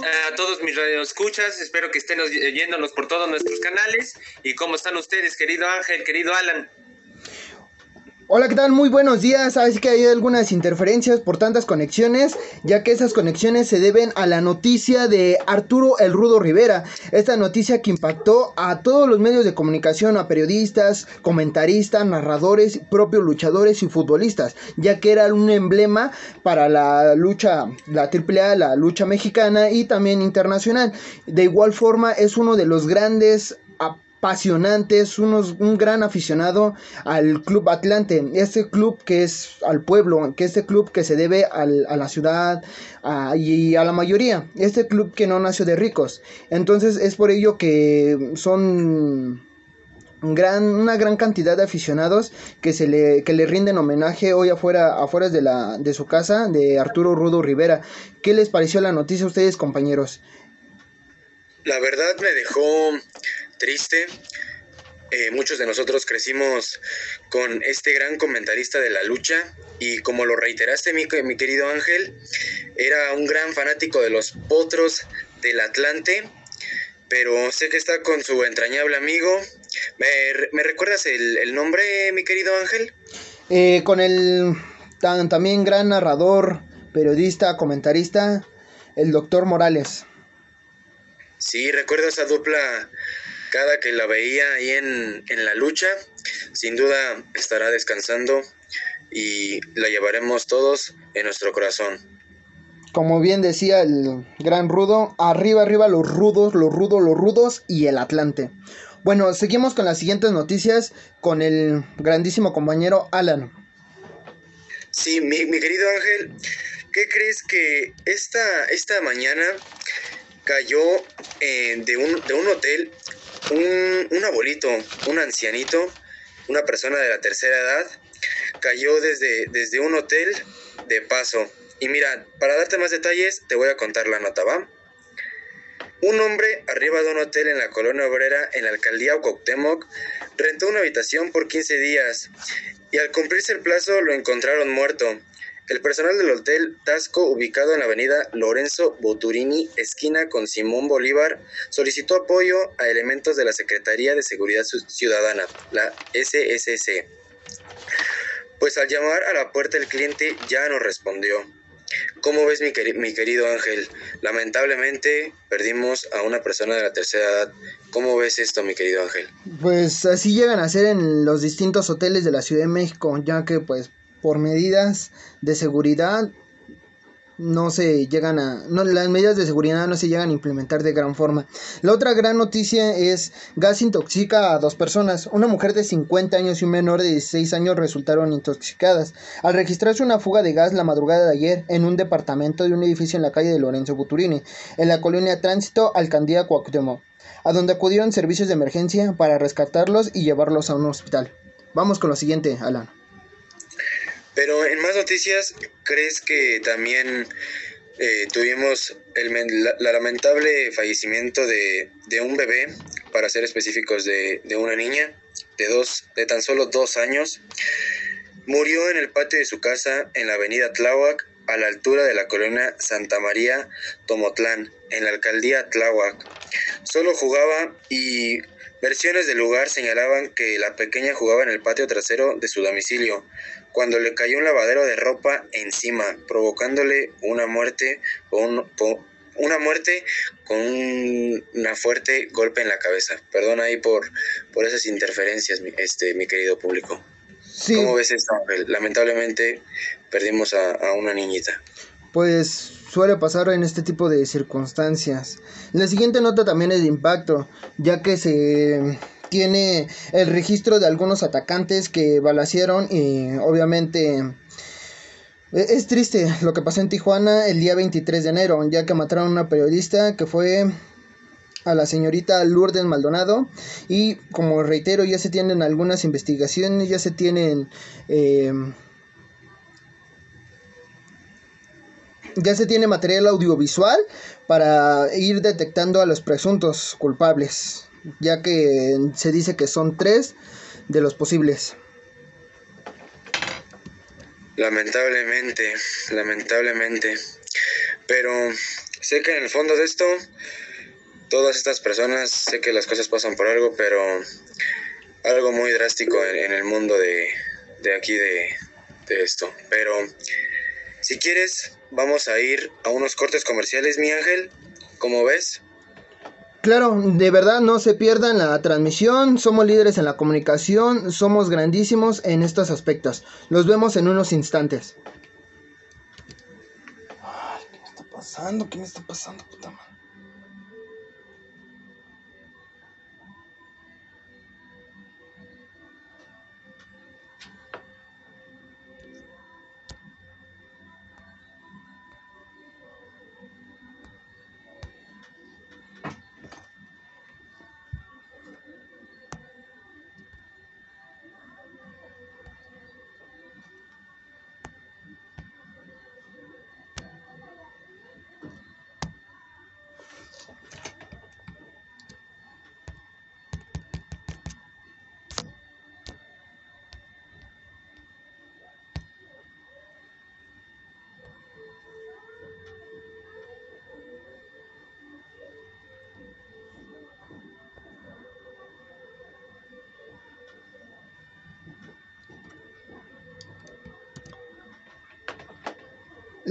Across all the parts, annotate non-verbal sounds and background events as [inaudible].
a todos mis radioescuchas. Espero que estén oyéndonos por todos nuestros canales. ¿Y cómo están ustedes, querido Ángel, querido Alan? Hola, ¿qué tal? Muy buenos días. Sabes que hay algunas interferencias por tantas conexiones, ya que esas conexiones se deben a la noticia de Arturo El Rudo Rivera. Esta noticia que impactó a todos los medios de comunicación, a periodistas, comentaristas, narradores, propios luchadores y futbolistas, ya que era un emblema para la lucha, la AAA, la lucha mexicana y también internacional. De igual forma, es uno de los grandes apasionantes, unos, un gran aficionado al Club Atlante, este club que es al pueblo, que este club que se debe a la ciudad y a la mayoría, este club que no nació de ricos. Entonces es por ello que son gran, una gran cantidad de aficionados que se le, que le rinden homenaje hoy afuera, afuera de, la, de su casa de Arturo Rudo Rivera. ¿Qué les pareció la noticia a ustedes, compañeros? La verdad me dejó triste. Eh, muchos de nosotros crecimos con este gran comentarista de la lucha y como lo reiteraste mi, mi querido Ángel, era un gran fanático de los potros del Atlante, pero sé que está con su entrañable amigo. ¿Me, recuerdas el, nombre, mi querido Ángel? Eh, con el también gran narrador, periodista, comentarista, el doctor Morales. Sí, recuerdo esa dupla cada que la veía ahí en, la lucha, sin duda estará descansando y la llevaremos todos en nuestro corazón. Como bien decía el gran rudo, arriba, arriba los rudos, los rudos, los rudos y el Atlante. Bueno, seguimos con las siguientes noticias con el grandísimo compañero Alan. Sí, mi, querido Ángel, ¿qué crees que esta, esta mañana cayó eh, de, un, de un hotel un, abuelito, un ancianito, una persona de la tercera edad, cayó desde, desde un hotel de paso. Y mira, para darte más detalles, te voy a contar la nota, ¿va? Un hombre arriba de un hotel en la colonia obrera en la alcaldía Ococtemoc rentó una habitación por 15 días y al cumplirse el plazo lo encontraron muerto. El personal del Hotel Tasco, ubicado en la avenida Lorenzo Boturini, esquina con Simón Bolívar, solicitó apoyo a elementos de la Secretaría de Seguridad Ciudadana, la SSC. Pues al llamar a la puerta el cliente ya no respondió. ¿Cómo ves mi, mi, querido Ángel? Lamentablemente perdimos a una persona de la tercera edad. ¿Cómo ves esto, mi querido Ángel? Pues así llegan a ser en los distintos hoteles de la Ciudad de México, ya que pues por medidas de seguridad no se llegan a las medidas de seguridad no se llegan a implementar de gran forma. La otra gran noticia es gas intoxica a dos personas. Una mujer de 50 años y un menor de 16 años resultaron intoxicadas al registrarse una fuga de gas la madrugada de ayer en un departamento de un edificio en la calle de Lorenzo Buturini, en la colonia Tránsito Alcaldía Cuauhtémoc, a donde acudieron servicios de emergencia para rescatarlos y llevarlos a un hospital. Vamos con lo siguiente, Alan. Pero en más noticias, ¿crees que también eh, tuvimos el, la, lamentable fallecimiento de, un bebé, para ser específicos, de, una niña de, dos, de tan solo dos años? Murió en el patio de su casa en la avenida Tláhuac, a la altura de la colonia Santa María Tomotlán, en la alcaldía Tláhuac. Solo jugaba y versiones del lugar señalaban que la pequeña jugaba en el patio trasero de su domicilio, cuando le cayó un lavadero de ropa encima, provocándole una muerte una muerte con una fuerte golpe en la cabeza. Perdón ahí por, por esas interferencias, mi, este, mi querido público. ¿Cómo ves esto? Lamentablemente perdimos a, a una niñita. Pues suele pasar en este tipo de circunstancias. La siguiente nota también es de impacto, ya que se tiene el registro de algunos atacantes que balacieron y obviamente e, es triste lo que pasó en Tijuana el día 23 de enero, ya que mataron a una periodista que fue a la señorita Lourdes Maldonado. Y como reitero ya se tienen algunas investigaciones, ya se tienen... Em, ya se tiene material audiovisual para ir detectando a los presuntos culpables ya que se dice que son tres de los posibles. Lamentablemente, lamentablemente. Pero sé que en el fondo de esto, todas estas personas, sé que las cosas pasan por algo, pero algo muy drástico en, el mundo de, de aquí de, de esto. Pero si quieres, vamos a ir a unos cortes comerciales, mi ángel. ¿Cómo ves? Claro, de verdad no se pierdan la transmisión, somos líderes en la comunicación, somos grandísimos en estos aspectos. Los vemos en unos instantes. Ay, ¿qué me está pasando? ¿Qué me está pasando, puta madre?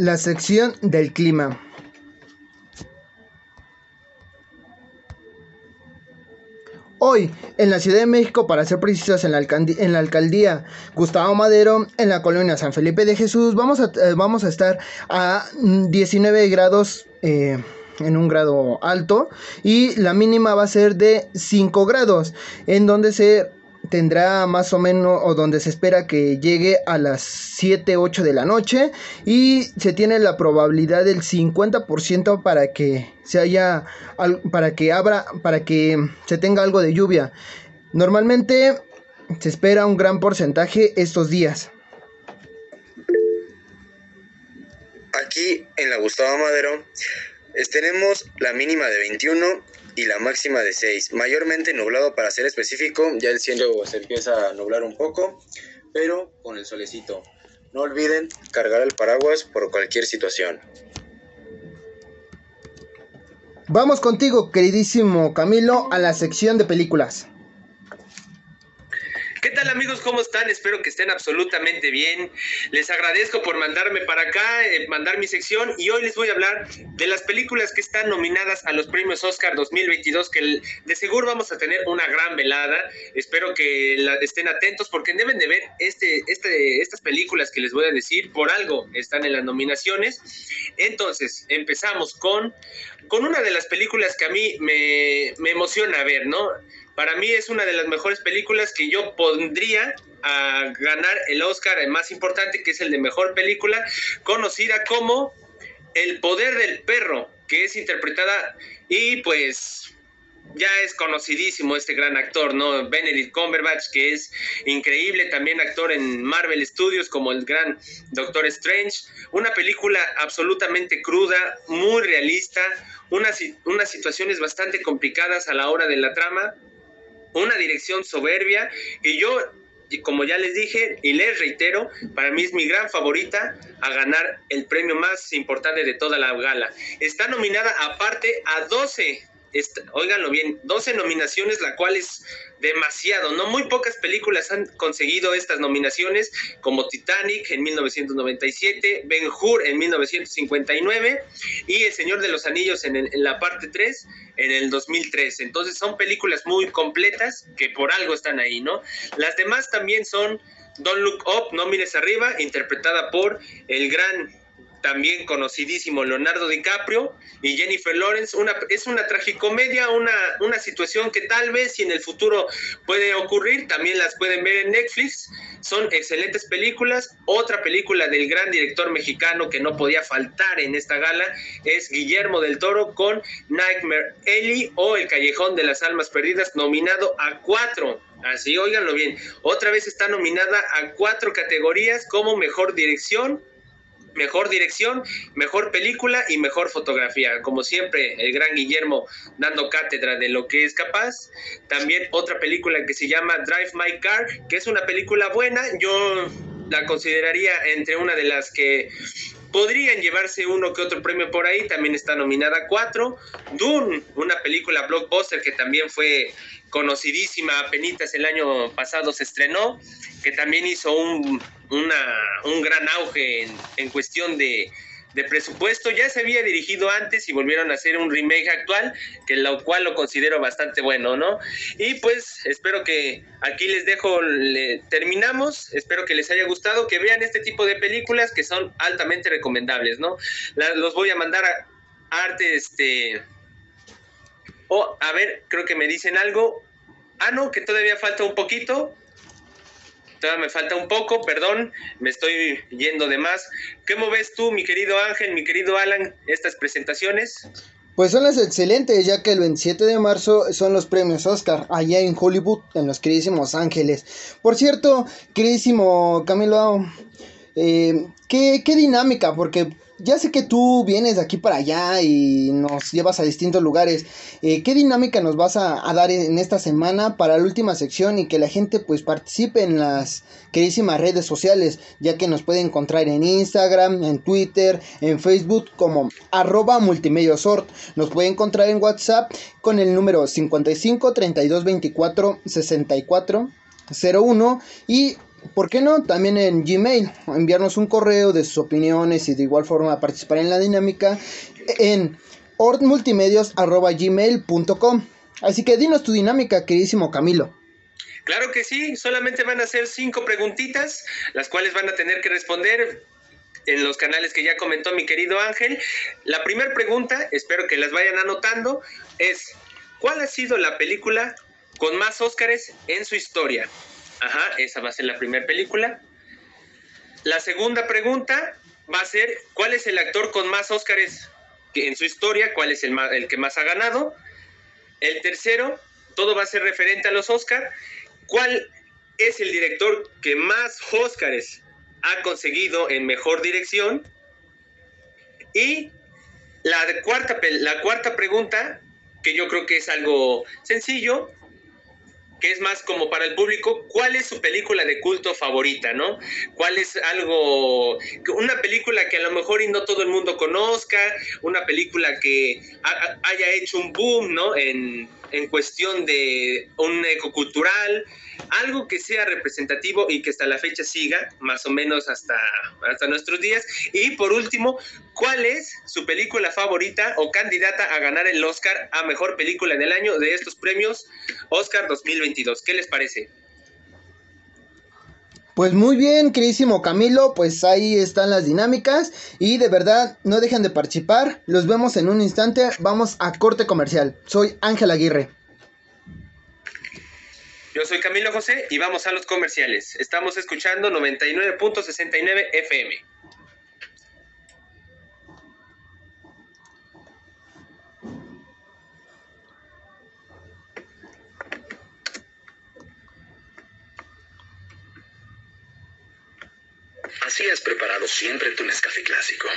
La sección del clima. Hoy, en la Ciudad de México, para ser precisos, en la, en la alcaldía Gustavo Madero, en la colonia San Felipe de Jesús, vamos a, eh, vamos a estar a 19 grados. Eh, en un grado alto y la mínima va a ser de 5 grados en donde se tendrá más o menos o donde se espera que llegue a las 7, 8 de la noche y se tiene la probabilidad del 50% para que se haya para que abra para que se tenga algo de lluvia. Normalmente se espera un gran porcentaje estos días. Aquí en la Gustavo Madero tenemos la mínima de 21 y la máxima de 6. Mayormente nublado para ser específico, ya el cielo se empieza a nublar un poco, pero con el solecito. No olviden cargar el paraguas por cualquier situación. Vamos contigo, queridísimo Camilo, a la sección de películas. ¿Qué tal amigos? ¿Cómo están? Espero que estén absolutamente bien. Les agradezco por mandarme para acá, eh, mandar mi sección y hoy les voy a hablar de las películas que están nominadas a los premios Oscar 2022, que de seguro vamos a tener una gran velada. Espero que estén atentos porque deben de ver este, este, estas películas que les voy a decir, por algo están en las nominaciones. Entonces, empezamos con, con una de las películas que a mí me, me emociona ver, ¿no? Para mí es una de las mejores películas que yo pondría a ganar el Oscar más importante, que es el de mejor película, conocida como El poder del perro, que es interpretada y pues ya es conocidísimo este gran actor, ¿no? Benedict Cumberbatch, que es increíble, también actor en Marvel Studios como el gran Doctor Strange. Una película absolutamente cruda, muy realista, unas, unas situaciones bastante complicadas a la hora de la trama, una dirección soberbia y yo, como ya les dije y les reitero, para mí es mi gran favorita a ganar el premio más importante de toda la gala. Está nominada aparte a 12 óiganlo bien, 12 nominaciones, la cual es demasiado, ¿no? Muy pocas películas han conseguido estas nominaciones, como Titanic en 1997, Ben Hur en 1959 y El Señor de los Anillos en, en la parte 3 en el 2003. Entonces son películas muy completas que por algo están ahí, ¿no? Las demás también son Don't Look Up, No Mires Arriba, interpretada por el gran también conocidísimo Leonardo DiCaprio y Jennifer Lawrence. Una, es una tragicomedia, una, una situación que tal vez si en el futuro puede ocurrir, también las pueden ver en Netflix. Son excelentes películas. Otra película del gran director mexicano que no podía faltar en esta gala es Guillermo del Toro con Nightmare Ellie o El Callejón de las Almas Perdidas, nominado a cuatro. Así, óiganlo bien. Otra vez está nominada a cuatro categorías como mejor dirección, mejor dirección, mejor película y mejor fotografía. Como siempre, el gran Guillermo dando cátedra de lo que es capaz. También otra película que se llama Drive My Car, que es una película buena. Yo la consideraría entre una de las que podrían llevarse uno que otro premio por ahí, también está nominada a cuatro. Dune, una película blockbuster que también fue conocidísima, apenas el año pasado se estrenó, que también hizo un, un gran auge en cuestión de, de presupuesto. Ya se había dirigido antes y volvieron a hacer un remake actual, que lo cual lo considero bastante bueno, ¿no? Y pues espero que aquí les dejo, terminamos, espero que les haya gustado, que vean este tipo de películas que son altamente recomendables, ¿no? los voy a mandar a arte, este... Oh, a ver, creo que me dicen algo. Ah, no, que todavía falta un poquito todavía me falta un poco, perdón, me estoy yendo de más. ¿Cómo ves tú, mi querido Ángel, mi querido Alan, estas presentaciones? Pues son las excelentes, ya que el 27 de marzo son los premios Oscar, allá en Hollywood, en los queridísimos Ángeles. Por cierto, queridísimo Camilo, eh, ¿qué, ¿qué dinámica? Porque ya sé que tú vienes de aquí para allá y nos llevas a distintos lugares. Eh, ¿Qué dinámica nos vas a, dar en esta semana para la última sección y que la gente pues participe en las queridísimas redes sociales? Ya que nos puede encontrar en Instagram, en Twitter, en Facebook como arroba multimediosort. Nos puede encontrar en WhatsApp con el número 55 32 24 64 01 y ¿Por qué no? También en Gmail, enviarnos un correo de sus opiniones y de igual forma participar en la dinámica en ordmultimedios.gmail.com. Así que dinos tu dinámica, queridísimo Camilo. Claro que sí, solamente van a ser cinco preguntitas, las cuales van a tener que responder en los canales que ya comentó mi querido Ángel. La primera pregunta, espero que las vayan anotando, es ¿cuál ha sido la película con más Óscares en su historia? Ajá, esa va a ser la primera película. La segunda pregunta va a ser, ¿cuál es el actor con más Óscares en su historia? ¿Cuál es el, el que más ha ganado? El tercero, todo va a ser referente a los Óscar. ¿Cuál es el director que más Óscares ha conseguido en mejor dirección? Y la cuarta, la cuarta pregunta, que yo creo que es algo sencillo, que es más como para el público, ¿cuál es su película de culto favorita, no? ¿Cuál es algo, una película que a lo mejor y no todo el mundo conozca, una película que haya hecho un boom, ¿no? En, en cuestión de un ecocultural, algo que sea representativo y que hasta la fecha siga, más o menos hasta, hasta nuestros días. Y por último, ¿cuál es su película favorita o candidata a ganar el Oscar a Mejor Película del Año de estos premios Oscar 2022? ¿Qué les parece? Pues muy bien, queridísimo Camilo, pues ahí están las dinámicas y de verdad no dejen de participar. Los vemos en un instante, vamos a corte comercial. Soy Ángel Aguirre. Yo soy Camilo José y vamos a los comerciales. Estamos escuchando 99.69 FM. Así has preparado siempre tu Nescafé clásico.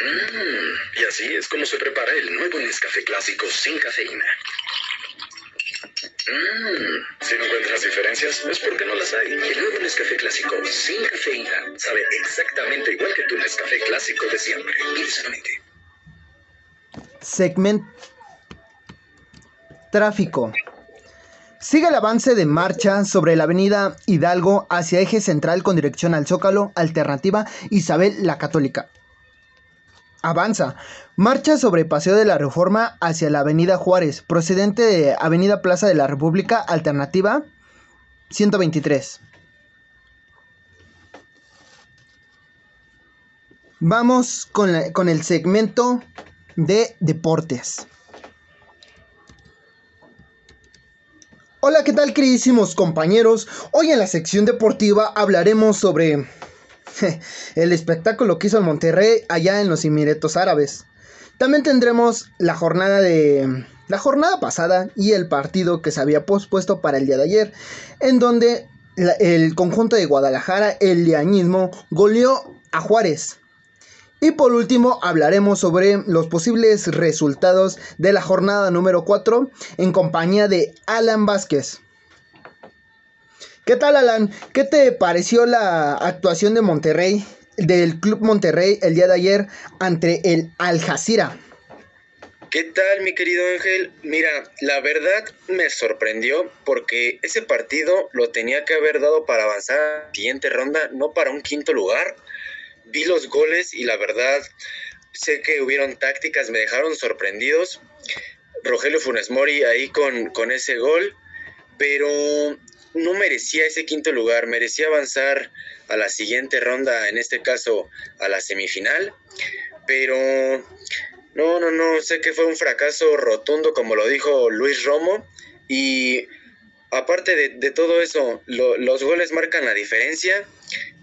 Mm, y así es como se prepara el nuevo Nescafé clásico sin cafeína. Mm, si no encuentras diferencias, es porque no las hay. El nuevo Nescafé clásico sin cafeína sabe exactamente igual que tu Nescafé clásico de siempre. Intensamente. Segment Tráfico. Sigue el avance de marcha sobre la avenida Hidalgo hacia eje central con dirección al Zócalo, alternativa Isabel la Católica. Avanza. Marcha sobre Paseo de la Reforma hacia la Avenida Juárez, procedente de Avenida Plaza de la República, alternativa 123. Vamos con, con el segmento de deportes. Hola, ¿qué tal queridísimos compañeros? Hoy en la sección deportiva hablaremos sobre [laughs] el espectáculo que hizo el Monterrey allá en los Emiratos Árabes. También tendremos la jornada de la jornada pasada y el partido que se había pospuesto para el día de ayer, en donde el conjunto de Guadalajara, el liañismo, goleó a Juárez. Y por último hablaremos sobre los posibles resultados de la jornada número 4 en compañía de Alan Vázquez. ¿Qué tal Alan? ¿Qué te pareció la actuación de Monterrey del Club Monterrey el día de ayer ante el Al Jazeera. ¿Qué tal, mi querido Ángel? Mira, la verdad me sorprendió porque ese partido lo tenía que haber dado para avanzar a la siguiente ronda, no para un quinto lugar. Vi los goles y la verdad sé que hubieron tácticas, me dejaron sorprendidos. Rogelio Funes Mori ahí con, con ese gol, pero no merecía ese quinto lugar, merecía avanzar a la siguiente ronda, en este caso a la semifinal, pero no, no, no, sé que fue un fracaso rotundo, como lo dijo Luis Romo, y aparte de, todo eso, los goles marcan la diferencia,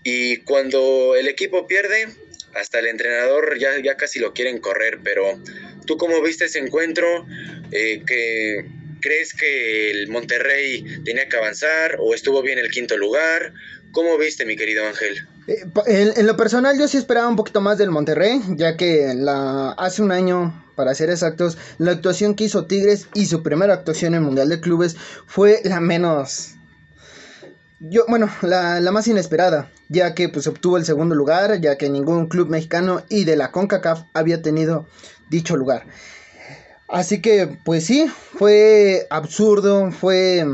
y cuando el equipo pierde, hasta el entrenador ya, casi lo quieren correr, pero ¿tú cómo viste ese encuentro? Eh, que ¿Crees que el Monterrey tenía que avanzar o estuvo bien el quinto lugar? ¿Cómo viste, mi querido Ángel? Eh, en, lo personal yo sí esperaba un poquito más del Monterrey, ya que la, hace un año, para ser exactos, la actuación que hizo Tigres y su primera actuación en el Mundial de Clubes fue la menos... Yo, bueno, [laughs] la, la más inesperada, ya que pues obtuvo el segundo lugar, ya que ningún club mexicano y de la CONCACAF había tenido dicho lugar. Así que, pues sí, fue absurdo, fue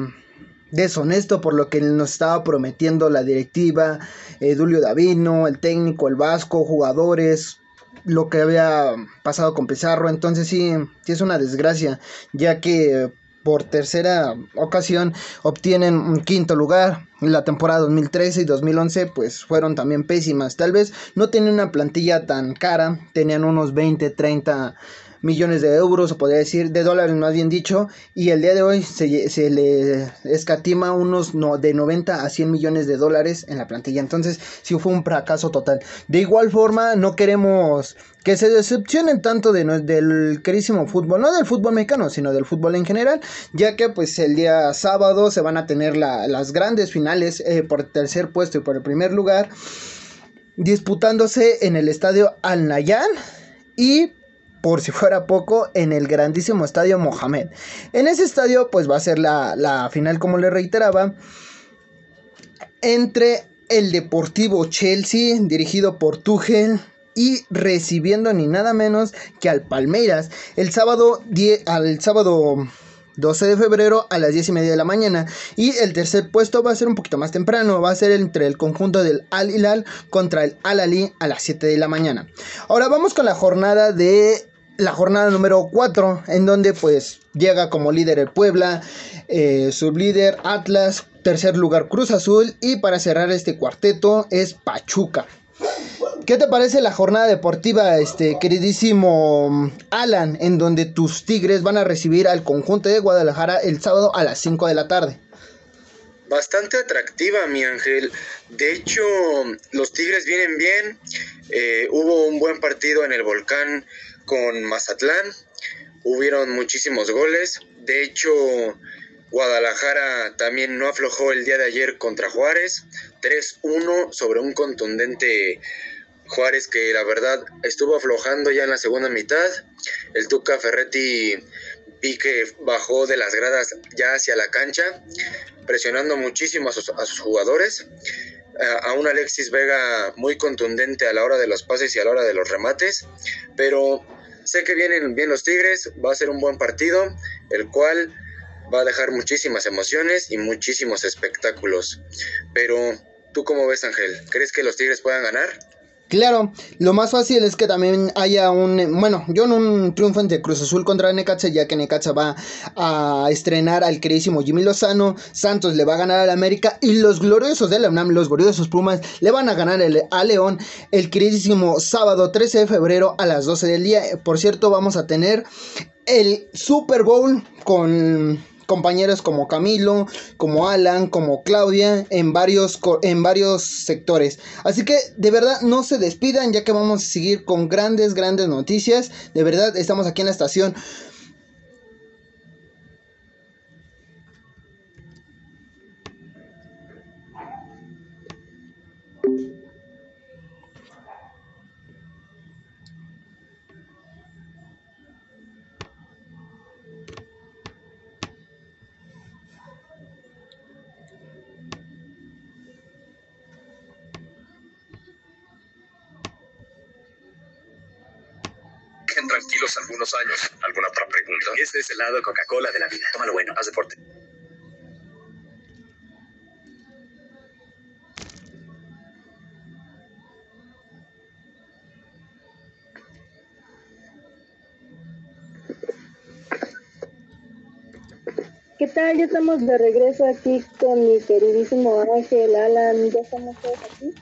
deshonesto por lo que nos estaba prometiendo la directiva, Edulio Davino, el técnico, el Vasco, jugadores, lo que había pasado con Pizarro. Entonces sí, sí es una desgracia, ya que por tercera ocasión obtienen un quinto lugar. La temporada 2013 y 2011 pues fueron también pésimas. Tal vez no tenían una plantilla tan cara, tenían unos 20, 30 millones de euros, o podría decir, de dólares más bien dicho, y el día de hoy se, se le escatima unos no, de 90 a 100 millones de dólares en la plantilla. Entonces, sí fue un fracaso total. De igual forma, no queremos que se decepcionen tanto de, del querísimo fútbol, no del fútbol mexicano, sino del fútbol en general, ya que pues el día sábado se van a tener las grandes finales eh, por tercer puesto y por el primer lugar, disputándose en el estadio Al Nayan y por si fuera poco, en el grandísimo estadio Mohamed. En ese estadio, pues va a ser la, final, como le reiteraba, entre el Deportivo Chelsea, dirigido por Tuchel, y recibiendo ni nada menos que al Palmeiras el sábado, al sábado 12 de febrero a las 10 y media de la mañana. Y el tercer puesto va a ser un poquito más temprano, va a ser entre el conjunto del Al Hilal contra el Al Ali a las 7 de la mañana. Ahora vamos con la jornada de la jornada número 4, en donde pues llega como líder el Puebla, eh, sublíder Atlas, tercer lugar Cruz Azul y para cerrar este cuarteto es Pachuca. ¿Qué te parece la jornada deportiva, este queridísimo Alan, en donde tus Tigres van a recibir al conjunto de Guadalajara el sábado a las 5 de la tarde? Bastante atractiva, mi ángel. De hecho, los Tigres vienen bien. Eh, hubo un buen partido en el volcán con Mazatlán. Hubieron muchísimos goles. De hecho, Guadalajara también no aflojó el día de ayer contra Juárez. 3-1 sobre un contundente Juárez que la verdad estuvo aflojando ya en la segunda mitad. El Tuca Ferretti vi que bajó de las gradas ya hacia la cancha, presionando muchísimo a sus, a sus jugadores. A un Alexis Vega muy contundente a la hora de los pases y a la hora de los remates, pero Sé que vienen bien los Tigres, va a ser un buen partido, el cual va a dejar muchísimas emociones y muchísimos espectáculos. Pero, ¿tú cómo ves, Ángel? ¿Crees que los Tigres puedan ganar? Claro, lo más fácil es que también haya un, bueno, yo en un triunfo entre Cruz Azul contra Necaxa, ya que Necaxa va a estrenar al queridísimo Jimmy Lozano, Santos le va a ganar al América y los gloriosos de la UNAM, los gloriosos Pumas, le van a ganar el, a León el queridísimo sábado 13 de febrero a las 12 del día. Por cierto, vamos a tener el Super Bowl con compañeros como Camilo, como Alan, como Claudia, en varios, en varios sectores. Así que de verdad no se despidan ya que vamos a seguir con grandes, grandes noticias. De verdad estamos aquí en la estación tranquilos algunos años. ¿Alguna otra pregunta? Este es el lado Coca-Cola de la vida. Tómalo bueno, haz deporte. ¿Qué tal? Ya estamos de regreso aquí con mi queridísimo Ángel, Alan, ya estamos todos aquí.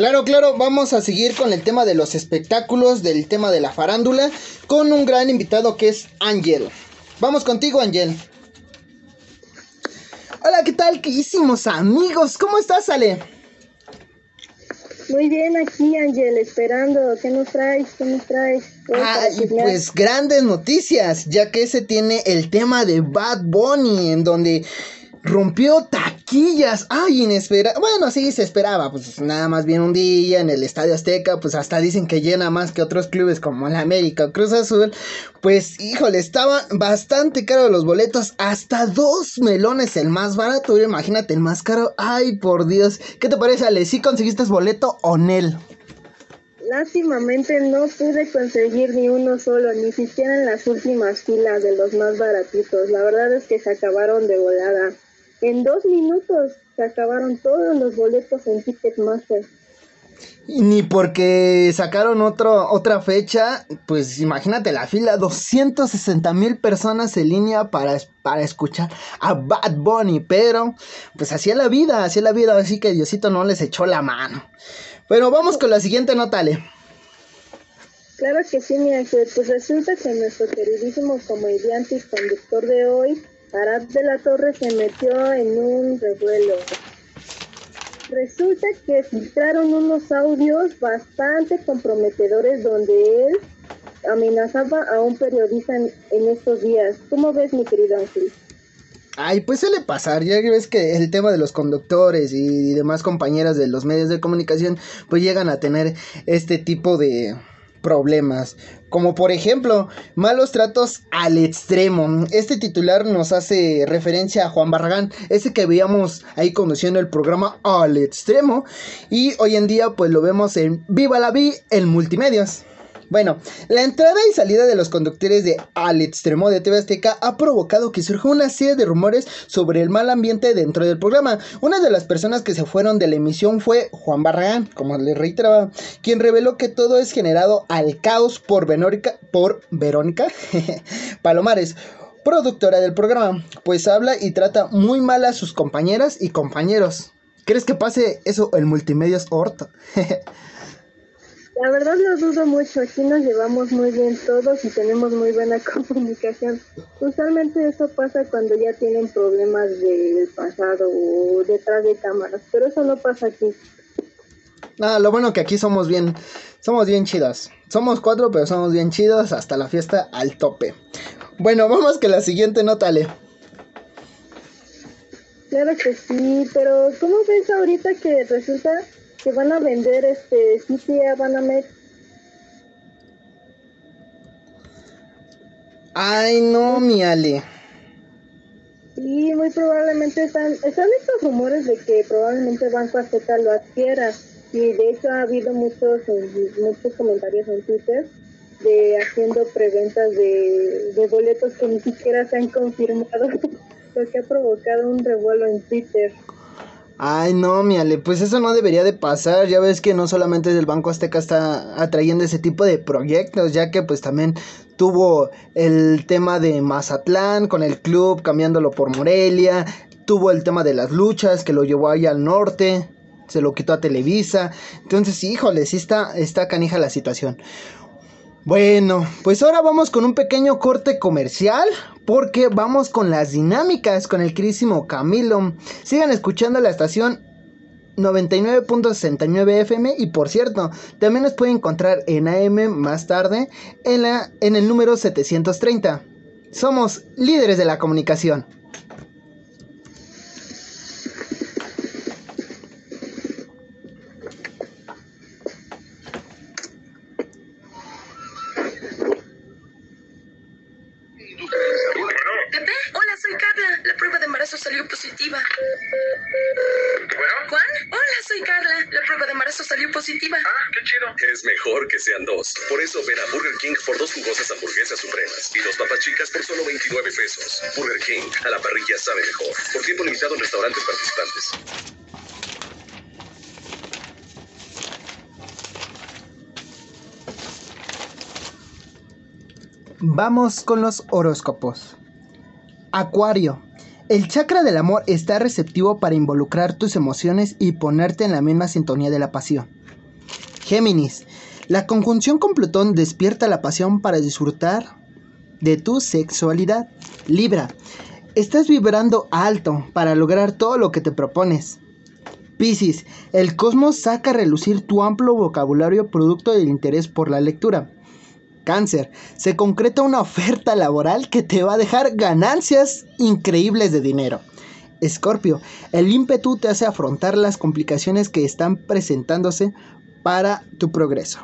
Claro, claro, vamos a seguir con el tema de los espectáculos, del tema de la farándula, con un gran invitado que es Ángel. Vamos contigo, Ángel. Hola, ¿qué tal, queridísimos amigos? ¿Cómo estás, Ale? Muy bien aquí, Ángel, esperando. ¿Qué nos traes? ¿Qué nos traes? Pues grandes noticias, ya que se tiene el tema de Bad Bunny, en donde rompió taquillas. Ay, inesperado. Bueno, sí, se esperaba, pues nada más bien un día en el Estadio Azteca, pues hasta dicen que llena más que otros clubes como el América o Cruz Azul. Pues, híjole, estaban bastante caros los boletos, hasta dos melones el más barato. Imagínate, el más caro. Ay, por Dios. ¿Qué te parece, Ale? ¿Sí conseguiste boleto o Nel? Lástimamente no pude conseguir ni uno solo, ni siquiera en las últimas filas de los más baratitos. La verdad es que se acabaron de volada. En dos minutos se acabaron todos los boletos en Ticketmaster. Ni porque sacaron otro, otra fecha, pues imagínate la fila, 260 mil personas en línea para, para escuchar a Bad Bunny, pero pues así es la vida, así es la vida, así que Diosito no les echó la mano. Pero vamos con la siguiente nota, Ale. Claro que sí, mi ángel. Pues resulta que nuestro queridísimo comediante y conductor de hoy, Arad de la Torre, se metió en un revuelo. Resulta que filtraron unos audios bastante comprometedores donde él amenazaba a un periodista en, en estos días. ¿Cómo ves, mi querido Ángel? Ay, pues suele pasar, ya ves que el tema de los conductores y demás compañeras de los medios de comunicación, pues llegan a tener este tipo de problemas. Como por ejemplo, malos tratos al extremo. Este titular nos hace referencia a Juan Barragán, ese que veíamos ahí conduciendo el programa al extremo. Y hoy en día pues lo vemos en Viva la Vi en multimedios. Bueno, la entrada y salida de los conductores de Al Extremo de TV Azteca ha provocado que surja una serie de rumores sobre el mal ambiente dentro del programa. Una de las personas que se fueron de la emisión fue Juan Barragán, como les reiteraba, quien reveló que todo es generado al caos por por Verónica [laughs] Palomares productora del programa, pues habla y trata muy mal a sus compañeras y compañeros. ¿Crees que pase eso en Multimedios Orto? [laughs] La verdad lo dudo mucho, aquí nos llevamos muy bien todos y tenemos muy buena [laughs] comunicación. Usualmente eso pasa cuando ya tienen problemas del pasado o detrás de cámaras, pero eso no pasa aquí. Ah, lo bueno que aquí somos bien, somos bien chidos. Somos cuatro, pero somos bien chidos hasta la fiesta al tope. Bueno, vamos que la siguiente nota, Ale. Claro que sí, pero ¿cómo ves ahorita que resulta que van a vender este a Banamex? Ay, no, mi Ale. Sí, muy probablemente están, están estos rumores de que probablemente Banco Azteca lo adquiera. Y de hecho ha habido muchos, muchos comentarios en Twitter de haciendo preventas de, de boletos que ni siquiera se han confirmado, [laughs] lo que ha provocado un revuelo en Twitter. Ay, no, mi Ale, pues eso no debería de pasar. Ya ves que no solamente el Banco Azteca está atrayendo ese tipo de proyectos, ya que pues también tuvo el tema de Mazatlán con el club cambiándolo por Morelia, tuvo el tema de las luchas que lo llevó ahí al norte, se lo quitó a Televisa. Entonces, híjole, sí está, está canija la situación. Bueno, pues ahora vamos con un pequeño corte comercial porque vamos con las dinámicas con el querísimo Camilo. Sigan escuchando la estación 99.69 FM y por cierto, también nos pueden encontrar en AM más tarde en, la, en el número 730. Somos líderes de la comunicación. Es mejor que sean dos. Por eso ven a Burger King por dos jugosas hamburguesas supremas y dos papas chicas por solo 29 pesos. Burger King, a la parrilla sabe mejor. Por tiempo limitado en restaurantes participantes. Vamos con los horóscopos. Acuario. El chakra del amor está receptivo para involucrar tus emociones y ponerte en la misma sintonía de la pasión. Géminis. La conjunción con Plutón despierta la pasión para disfrutar de tu sexualidad. Libra. Estás vibrando alto para lograr todo lo que te propones. Piscis. El cosmos saca a relucir tu amplio vocabulario producto del interés por la lectura. Cáncer, se concreta una oferta laboral que te va a dejar ganancias increíbles de dinero. Escorpio, el ímpetu te hace afrontar las complicaciones que están presentándose para tu progreso.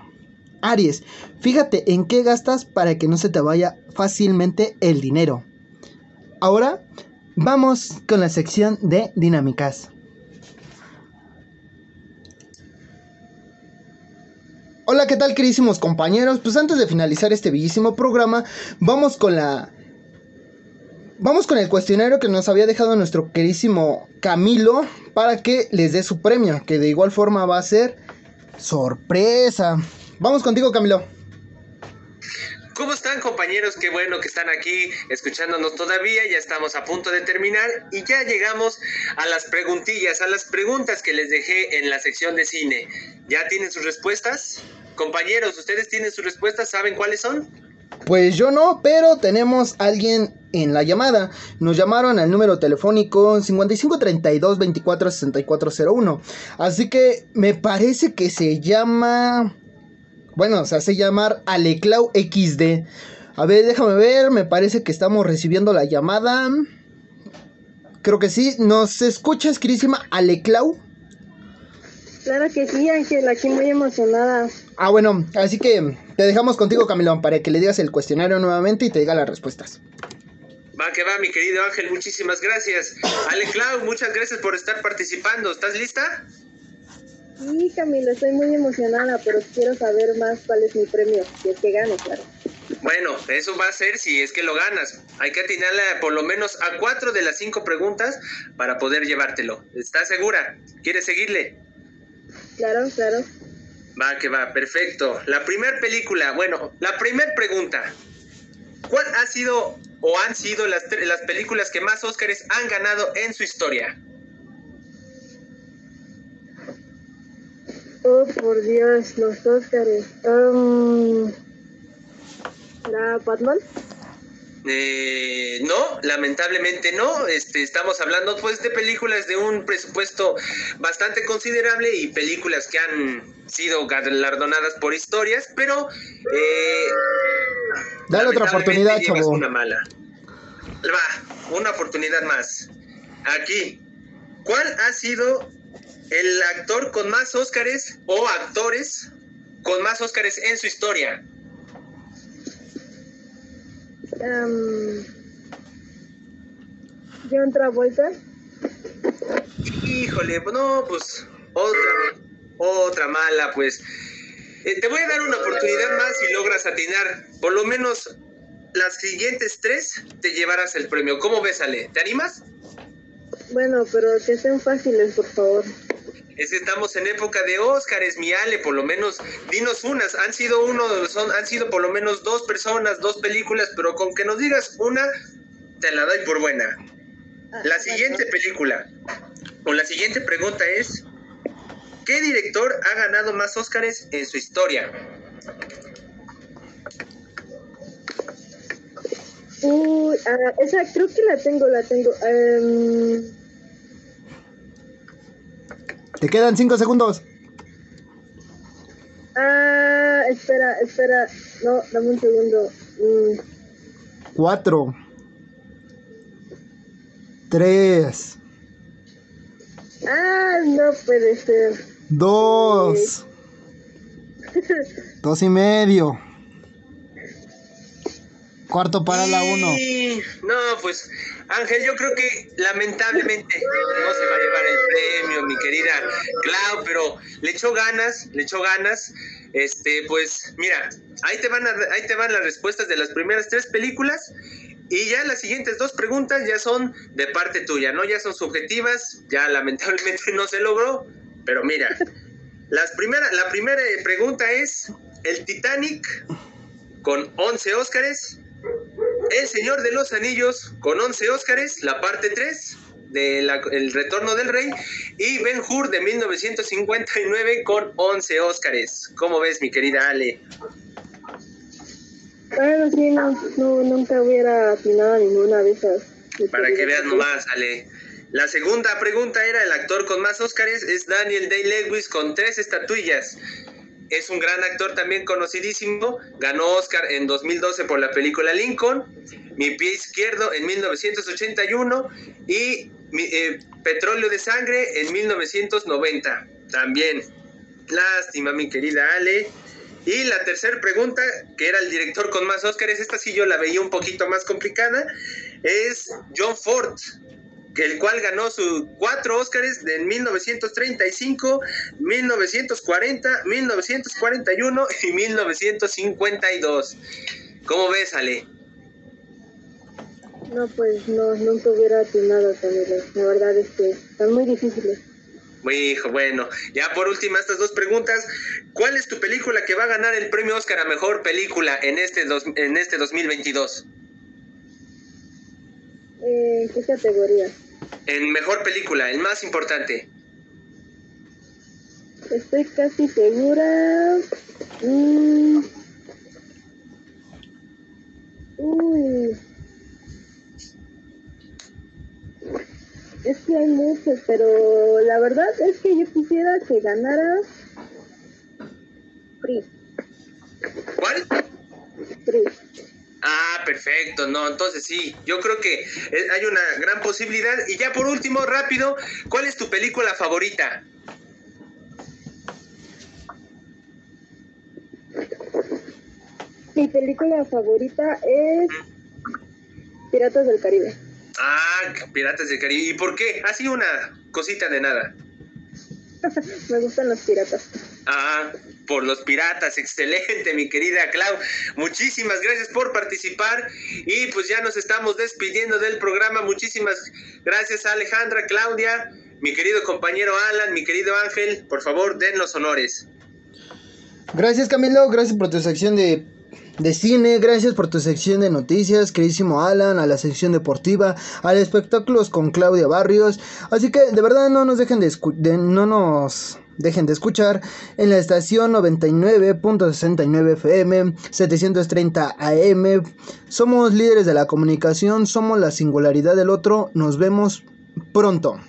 Aries, fíjate en qué gastas para que no se te vaya fácilmente el dinero. Ahora vamos con la sección de dinámicas. Hola, ¿qué tal queridísimos compañeros? Pues antes de finalizar este bellísimo programa, vamos con la... Vamos con el cuestionario que nos había dejado nuestro queridísimo Camilo para que les dé su premio, que de igual forma va a ser sorpresa. Vamos contigo, Camilo. ¿Cómo están compañeros? Qué bueno que están aquí escuchándonos todavía. Ya estamos a punto de terminar y ya llegamos a las preguntillas, a las preguntas que les dejé en la sección de cine. ¿Ya tienen sus respuestas? Compañeros, ¿ustedes tienen sus respuestas? ¿Saben cuáles son? Pues yo no, pero tenemos a alguien en la llamada. Nos llamaron al número telefónico 5532 246401. Así que me parece que se llama... Bueno, se hace llamar Aleclau XD. A ver, déjame ver, me parece que estamos recibiendo la llamada. Creo que sí. ¿Nos escuchas, queridísima Aleclau? Claro que sí, Ángel, aquí muy emocionada. Ah, bueno, así que te dejamos contigo, Camilo, para que le digas el cuestionario nuevamente y te diga las respuestas. Va que va, mi querido Ángel, muchísimas gracias. Ale Clau, muchas gracias por estar participando. ¿Estás lista? Sí, Camilo, estoy muy emocionada, pero quiero saber más cuál es mi premio, si es que gano, claro. Bueno, eso va a ser si es que lo ganas. Hay que atinarle a por lo menos a cuatro de las cinco preguntas para poder llevártelo. ¿Estás segura? ¿Quieres seguirle? Claro, claro. Va, que va, perfecto. La primera película, bueno, la primera pregunta. ¿Cuál ha sido o han sido las, las películas que más Óscares han ganado en su historia? Oh, por Dios, los Óscares. Um, ¿Era Batman? Eh, no, lamentablemente no. Este, estamos hablando pues de películas de un presupuesto bastante considerable y películas que han sido galardonadas por historias, pero eh, Dale otra oportunidad, chavo. Una mala. Va, una oportunidad más. Aquí, ¿cuál ha sido el actor con más Óscares o actores con más Óscares en su historia? Um, John Travolta. Híjole, no, pues otra, otra mala, pues. Eh, te voy a dar una oportunidad más si logras atinar. Por lo menos las siguientes tres te llevarás el premio. ¿Cómo ves, Ale? ¿Te animas? Bueno, pero que sean fáciles, por favor. Es que estamos en época de Óscares, mi Ale, por lo menos dinos unas. Han sido uno, son, han sido por lo menos dos personas, dos películas, pero con que nos digas una, te la doy por buena. Ah, La siguiente película, o la siguiente pregunta es, ¿qué director ha ganado más Óscares en su historia? Uy, ah, esa creo que la tengo, la tengo. Em, Te quedan 5 segundos. ah, espera, espera. No, dame un segundo. Mm, 4. 3. ah, no puede ser. 2. 2 [laughs] y medio. Cuarto para la uno. No, pues Ángel, yo creo que lamentablemente no se va a llevar el premio, mi querida Clau, pero le echó ganas, le echó ganas. Este, pues mira, ahí te van ahí te van las respuestas de las primeras tres películas y ya las siguientes dos preguntas ya son de parte tuya, ¿no? Ya son subjetivas, ya lamentablemente no se logró, pero mira, las primera, la primera pregunta es, ¿el Titanic con 11 Óscares? ¿El Señor de los Anillos con 11 Óscares, la parte 3? de El Retorno del Rey y Ben Hur de 1959 con 11 Óscares. ¿Cómo ves, mi querida Ale? Bueno, sí, no, nunca hubiera atinado ninguna de esas. Para que veas nomás, Ale. La segunda pregunta era, el actor con más Óscares es Daniel Day-Lewis con tres estatuillas. Es un gran actor también conocidísimo. Ganó Oscar en 2012 por la película Lincoln, Mi pie izquierdo en 1981 y eh, Petróleo de Sangre en 1990. También. Lástima, mi querida Ale. Y la tercera pregunta, que era el director con más Óscares, esta sí yo la veía un poquito más complicada, es John Ford, el cual ganó sus cuatro Óscares de 1935, 1940, 1941 y 1952. ¿Cómo ves, Ale? No, pues no, nunca hubiera atinado, Camilo. La verdad es que están muy difíciles. Hijo, bueno, ya por última estas dos preguntas. ¿Cuál es tu película que va a ganar el premio Oscar a mejor película en este dos, en este 2022? ¿En qué categoría? En mejor película, el más importante. Estoy casi segura. Mm. Uy. Es que hay muchos, pero la verdad es que yo quisiera que ganara Free. ¿Cuál? Free. Ah, perfecto, no, entonces sí, yo creo que eh, hay una gran posibilidad. Y ya por último, rápido, ¿cuál es tu película favorita? Mi película favorita es Piratas del Caribe. Ah, Piratas del Caribe. ¿Y por qué? Así una cosita de nada. [laughs] Me gustan los piratas. Ah, por los piratas. [laughs] Excelente, mi querida Clau. Muchísimas gracias por participar. Y pues ya nos estamos despidiendo del programa. Muchísimas gracias Alejandra, Claudia, mi querido compañero Alan, mi querido Ángel. Por favor, den los honores. Gracias Camilo, gracias por tu sección de de cine, gracias por tu sección de noticias, queridísimo Alan, a la sección deportiva, al espectáculos con Claudia Barrios. Así que de verdad no nos dejen de, no nos dejen de escuchar en la estación 99.69 FM, 730 AM. Somos líderes de la comunicación, somos la singularidad del otro. Nos vemos pronto.